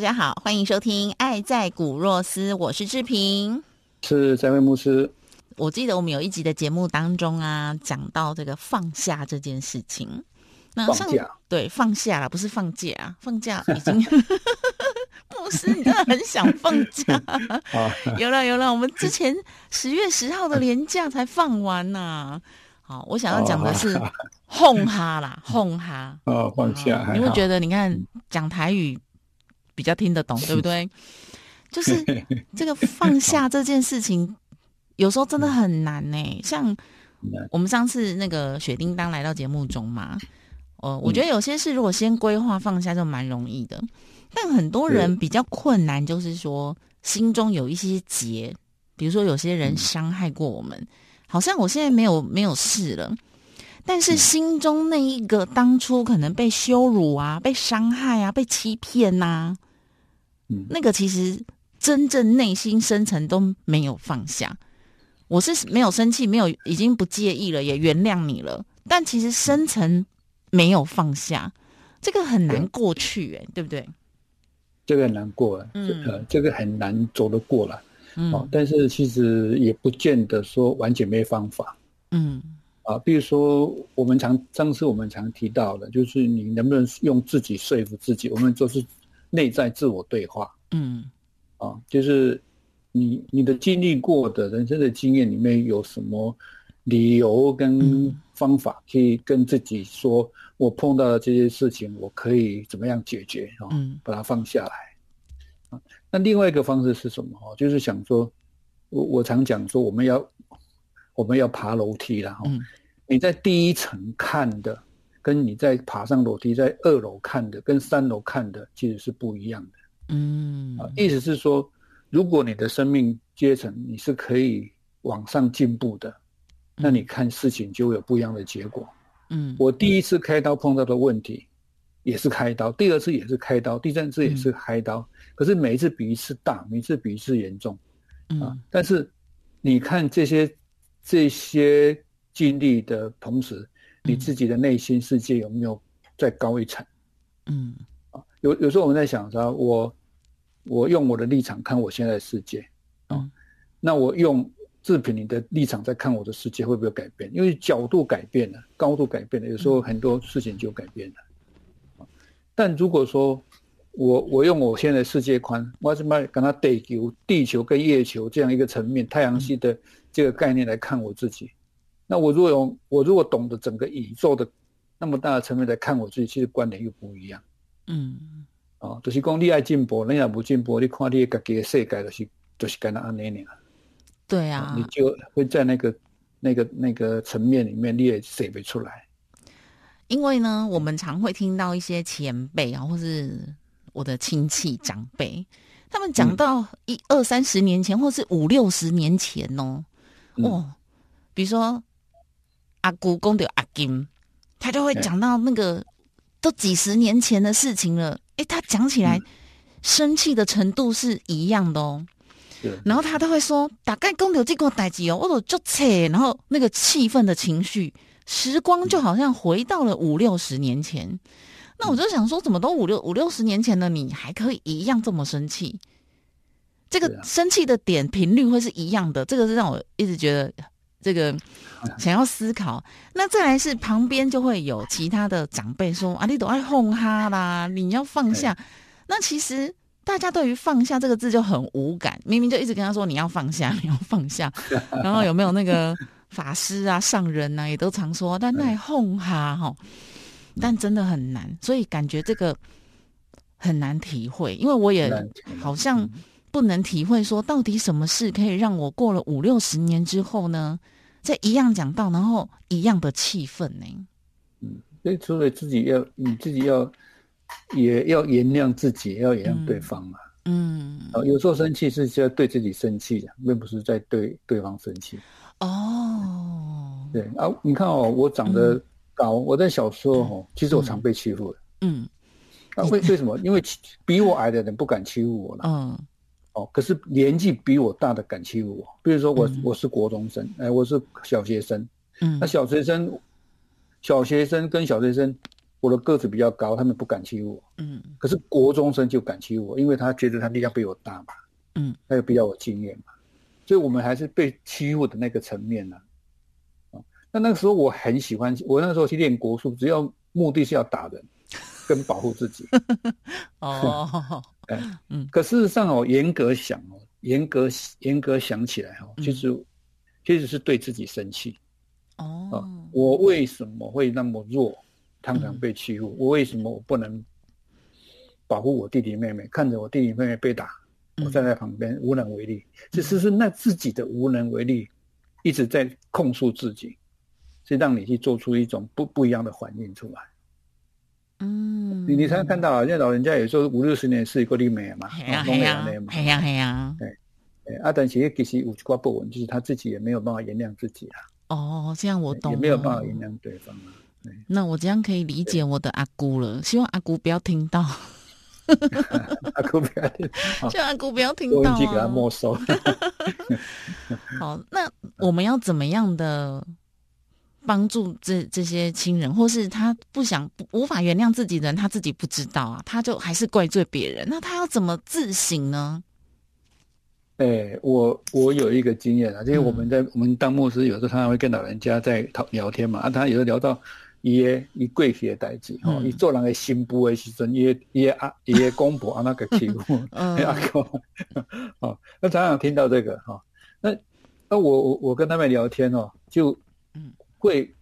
大家好，欢迎收听《爱在古若斯》，我是志平，是三位牧师。我记得我们有一集的节目当中啊，讲到这个放下这件事情。那放假对放下了，不是放假啊，放假已经 牧师，你真的很想放假。有了有了，我们之前十月十号的连假才放完啊。好，我想要讲的是哄哈啦，哄哈。哦，放假，你会觉得你看讲台语。比较听得懂，对不对？就是 这个放下这件事情，有时候真的很难呢。像我们上次那个雪叮当来到节目中嘛，呃，我觉得有些事如果先规划放下就蛮容易的，但很多人比较困难，就是说心中有一些结，比如说有些人伤害过我们，好像我现在没有没有事了，但是心中那一个当初可能被羞辱啊、被伤害啊、被欺骗呐。那个其实真正内心深层都没有放下，我是没有生气，没有已经不介意了，也原谅你了。但其实深层没有放下，这个很难过去，哎，对不对？这个很难过，嗯，这个很难走得过了。嗯，但是其实也不见得说完全没方法。嗯，啊，比如说我们常上次我们常提到的，就是你能不能用自己说服自己？我们就是。内在自我对话，嗯，啊，就是你你的经历过的人生的经验里面有什么理由跟方法，可以跟自己说，我碰到的这些事情，我可以怎么样解决啊？嗯，把它放下来。啊，那另外一个方式是什么？哦，就是想说，我我常讲说，我们要我们要爬楼梯了哈。你在第一层看的。跟你在爬上楼梯，在二楼看的，跟三楼看的其实是不一样的。嗯，啊，意思是说，如果你的生命阶层你是可以往上进步的，那你看事情就会有不一样的结果。嗯，我第一次开刀碰到的问题也是开刀，第二次也是开刀，第三次也是开刀，可是每一次比一次大，每一次比一次严重。啊，但是你看这些这些经历的同时。你自己的内心世界有没有再高一层？嗯，啊，有有时候我们在想说，我我用我的立场看我现在的世界，啊，那我用志平你的立场在看我的世界会不会改变？因为角度改变了，高度改变了，有时候很多事情就改变了。但如果说我我用我现在世界观，我怎么跟他地球、地球跟月球这样一个层面，太阳系的这个概念来看我自己？那我如果用我如果懂得整个宇宙的那么大的层面来看我自己，其实观点又不一样。嗯，哦，就是讲你爱进步，你也不进步，你看你自己的世界就是就是干那安那样。对啊，你就会在那个那个那个层面里面，你也写不出来。因为呢，我们常会听到一些前辈啊，或是我的亲戚长辈，他们讲到一二三十年前，或是五六十年前哦，哦，比如说。阿姑公的阿金，他就会讲到那个都几十年前的事情了。哎，他讲起来生气的程度是一样的哦。然后他都会说：“大概公有这个代志哦，我都就扯。”然后那个气愤的情绪，时光就好像回到了五六十年前。那我就想说，怎么都五六五六十年前的你还可以一样这么生气？这个生气的点频率会是一样的？这个是让我一直觉得。这个想要思考，那再来是旁边就会有其他的长辈说：“啊，你都爱哄哈啦，你要放下。”那其实大家对于“放下”这个字就很无感，明明就一直跟他说：“你要放下，你要放下。”然后有没有那个法师啊、上人啊，也都常说，但那哄哈哈，但真的很难，所以感觉这个很难体会，因为我也好像不能体会说，到底什么事可以让我过了五六十年之后呢，在一样讲到，然后一样的气氛呢？嗯，所以除了自己要，你自己要也要原谅自己，要原谅对方嘛。嗯，有时候生气是要对自己生气的，并不是在对对方生气。哦，对啊，你看哦，我长得高，我在小时候哦，其实我常被欺负的。嗯，啊，为为什么？因为比我矮的人不敢欺负我了。嗯，哦，可是年纪比我大的敢欺负我。比如说我我是国中生，哎，我是小学生。嗯，那小学生，小学生跟小学生。我的个子比较高，他们不敢欺负我。嗯，可是国中生就敢欺负我，因为他觉得他力量比我大嘛。嗯，他有比较有经验嘛，所以我们还是被欺负的那个层面呢。啊，那那个时候我很喜欢，我那时候去练国术，只要目的是要打人，跟保护自己。哦，嗯，可事实上哦，严格想哦，严格严格想起来哦，其实其实是对自己生气。哦，我为什么会那么弱？常常被欺负，我为什么我不能保护我弟弟妹妹？看着我弟弟妹妹被打，我站在旁边无能为力。其实是那自己的无能为力，一直在控诉自己，是让你去做出一种不不一样的反应出来。嗯，你你常常看到啊，像老人家有时候五六十年是一个丽美嘛，系啊系啊，系啊系啊，对，阿等其实其实五瓜不稳，就是他自己也没有办法原谅自己啊。哦，这样我懂，也没有办法原谅对方啊。那我这样可以理解我的阿姑了，希望阿姑不要听到。阿姑不要听，希望阿姑不要听到。给他没收。好，那我们要怎么样的帮助这这些亲人，或是他不想无法原谅自己的人，他自己不知道啊，他就还是怪罪别人，那他要怎么自省呢？哎，我我有一个经验啊，就是我们在我们当牧师，有时候常常会跟老人家在讨聊天嘛，啊，他有时候聊到。伊个伊过去的代志吼，伊做人的新妇的时阵，伊伊阿伊个公婆啊那个欺负阿哥，哦，那常常听到这个哈，那那我我我跟他们聊天哦，就会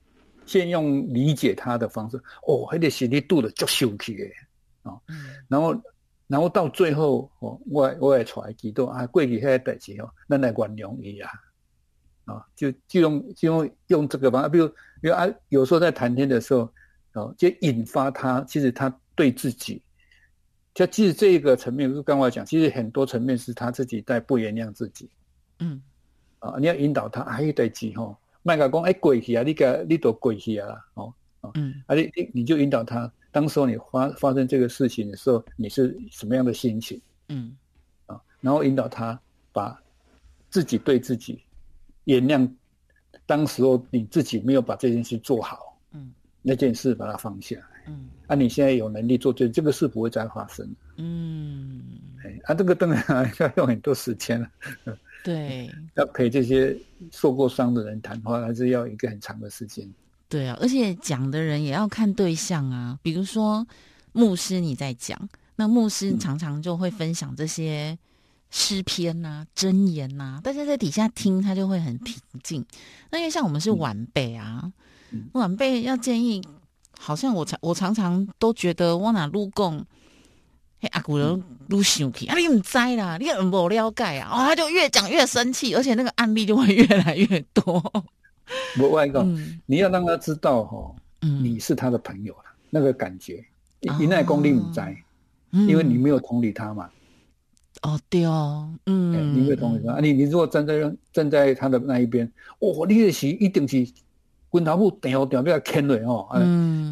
先用理解他的方式，哦，还得心里度的足生气的哦，然后然后到最后哦，我我也出来几多啊，过去迄个代志哦，咱来原谅伊啊。啊，就就用就用用这个方法，比如，比如啊，有时候在谈天的时候，哦，就引发他，其实他对自己，就其实这一个层面，就刚我讲，其实很多层面是他自己在不原谅自己，嗯，啊，你要引导他，哎，对记吼，麦克讲，哎，过去啊，你个你都过去啊，哦，嗯，啊，你你你就引导他，当时候你发发生这个事情的时候，你是什么样的心情，嗯，啊，然后引导他把自己对自己。原谅，当时候你自己没有把这件事做好，嗯，那件事把它放下，嗯，啊，你现在有能力做这这个事不会再发生，嗯，哎，啊，这个当然要用很多时间了，对，要陪这些受过伤的人谈话，还是要一个很长的时间，对啊，而且讲的人也要看对象啊，比如说牧师你在讲，那牧师常常就会分享这些。诗篇呐，箴言呐，大家在底下听，他就会很平静。那因为像我们是晚辈啊，晚辈要建议，好像我常我常常都觉得我哪路共，嘿阿古人都生气啊，你唔知啦，你很不了解啊，哦，他就越讲越生气，而且那个案例就会越来越多。我外公，你要让他知道哈，你是他的朋友了，那个感觉，你那功力唔在，因为你没有同理他嘛。哦，对哦，嗯，你会同理他？你你如果站在站在他的那一边，哦，你的是一定是滚头部掉掉比较坑的哦，嗯，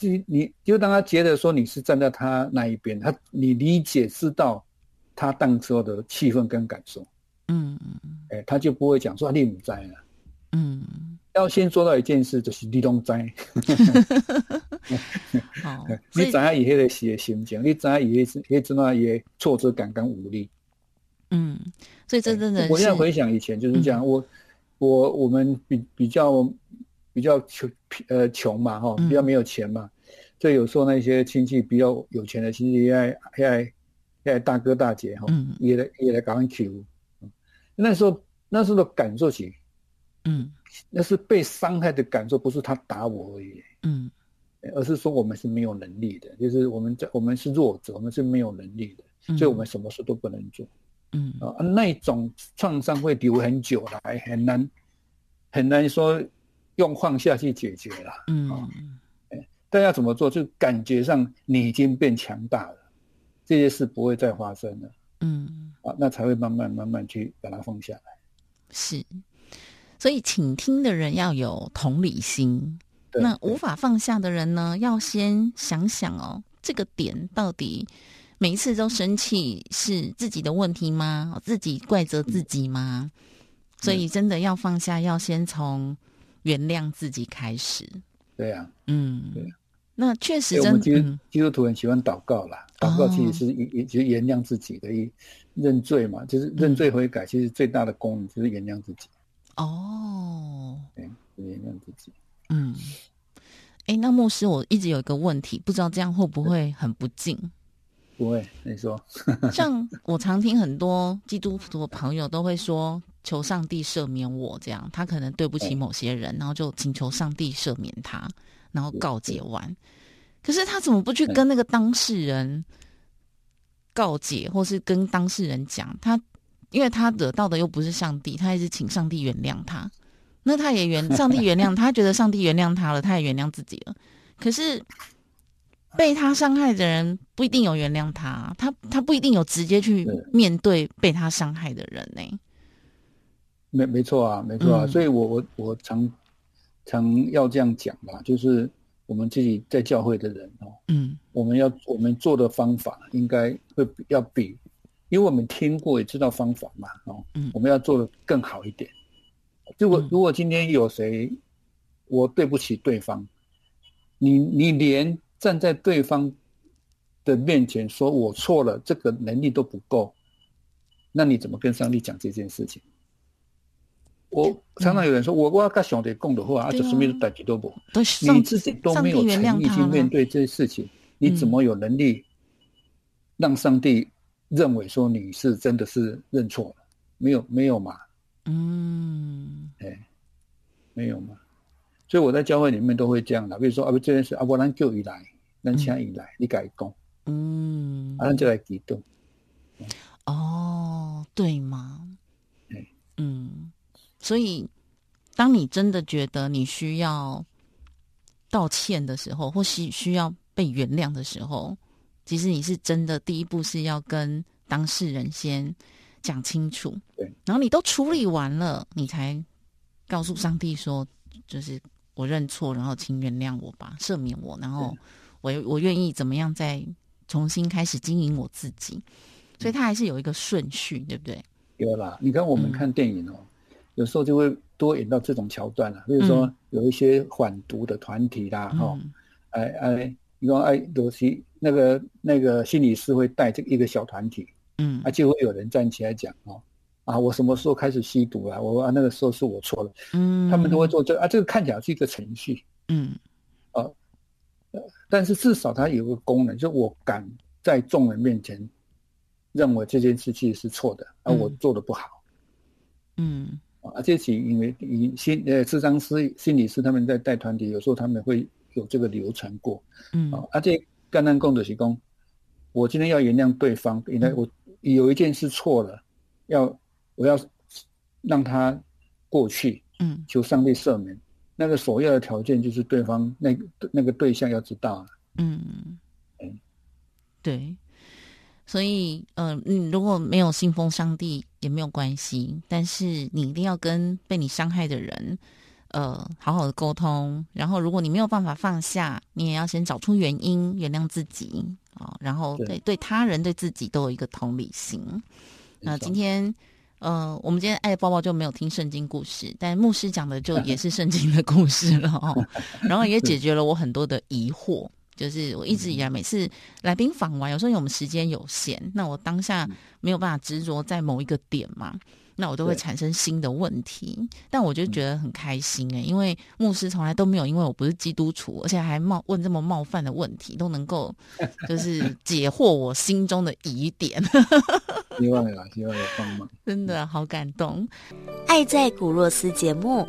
你你就当他觉得说你是站在他那一边，他你理解知道他当时候的气氛跟感受，嗯嗯，哎，他就不会讲说你唔在了，嗯。要先做到一件事，就是你拢知。好 你知影伊迄个时的心情，你知影伊迄迄阵啊伊的挫折感跟无力。嗯，所以这真的，我现在回想以前就是这样。我我我们比比较比较穷呃穷嘛哈，比较没有钱嘛，所以有时候那些亲戚比较有钱的，亲戚也爱也爱也爱大哥大姐哈，也来也来搞 Q。那时候那时候的感受起。嗯，那是被伤害的感受，不是他打我而已，嗯，而是说我们是没有能力的，就是我们在我们是弱者，我们是没有能力的，所以我们什么事都不能做，嗯。啊，那种创伤会留很久来，很难很难说用放下去解决了，嗯啊，但要怎么做？就感觉上你已经变强大了，这些事不会再发生了，嗯啊，那才会慢慢慢慢去把它放下来，是。所以，倾听的人要有同理心。那无法放下的人呢，要先想想哦，这个点到底每一次都生气是自己的问题吗？自己怪责自己吗？所以，真的要放下，要先从原谅自己开始。对呀，嗯，对。那确实，真的，基督徒很喜欢祷告啦。祷告其实是也也就原谅自己的一认罪嘛，就是认罪悔改。其实最大的功能就是原谅自己。哦，对，原谅自己。嗯，哎，那牧师，我一直有一个问题，不知道这样会不会很不敬？不会，你说。像我常听很多基督徒的朋友都会说，求上帝赦免我，这样他可能对不起某些人，然后就请求上帝赦免他，然后告解完。可是他怎么不去跟那个当事人告解，或是跟当事人讲他？因为他得到的又不是上帝，他一直请上帝原谅他，那他也原 上帝原谅他，觉得上帝原谅他了，他也原谅自己了。可是被他伤害的人不一定有原谅他，他他不一定有直接去面对被他伤害的人呢。没没错啊，没错啊，所以我我我常常要这样讲吧，就是我们自己在教会的人哦，嗯，我们要我们做的方法应该会要比。因为我们听过也知道方法嘛，哦，嗯，我们要做的更好一点。如果如果今天有谁，我对不起对方，你你连站在对方的面前说我错了，这个能力都不够，那你怎么跟上帝讲这件事情？我常常有人说，我我要跟上帝共的话，啊，就什么代志都不，你自己都没有诚意去面对这些事情，你怎么有能力让上帝？认为说你是真的是认错了，没有没有嘛？嗯，哎，没有嘛？所以我在教会里面都会这样的，比如说啊，不这件事啊，我咱叫伊来，咱请伊来，你改讲，嗯，啊，咱就来激动。哦，对吗？嗯，所以当你真的觉得你需要道歉的时候，或需需要被原谅的时候。其实你是真的，第一步是要跟当事人先讲清楚，对，然后你都处理完了，你才告诉上帝说，就是我认错，然后请原谅我吧，赦免我，然后我我愿意怎么样再重新开始经营我自己，所以他还是有一个顺序，对不对？有啦，你看我们看电影哦，有时候就会多演到这种桥段了，比如说有一些反毒的团体啦，哈，哎哎。你说哎，尤其那个那个心理师会带这一个小团体，嗯，啊，就会有人站起来讲哦，啊，我什么时候开始吸毒了？我啊，那个时候是我错了，嗯，他们都会做这啊，这个看起来是一个程序，嗯，啊，但是至少它有个功能，就我敢在众人面前认为这件事其实是错的，而我做的不好，嗯，啊，这起因为以心呃，智商师、心理师他们在带团体，有时候他们会。有这个流程过，嗯，啊，而且干单共者提供，我今天要原谅对方，原来我有一件事错了，要我要让他过去，嗯，求上帝赦免。那个首要的条件就是对方那那个对象要知道了，嗯，哎，对，所以，呃，你如果没有信奉上帝也没有关系，但是你一定要跟被你伤害的人。呃，好好的沟通，然后如果你没有办法放下，你也要先找出原因，原谅自己啊，然后对对他人对自己都有一个同理心。那今天，呃，我们今天爱抱抱就没有听圣经故事，但牧师讲的就也是圣经的故事了哦，然后也解决了我很多的疑惑。就是我一直以来每次来宾访完，有时候因为我们时间有限，那我当下没有办法执着在某一个点嘛。那我都会产生新的问题，但我就觉得很开心哎，因为牧师从来都没有因为我不是基督徒，而且还冒问这么冒犯的问题，都能够 就是解惑我心中的疑点。希望啊，希望有帮忙，真的好感动。爱在古洛斯节目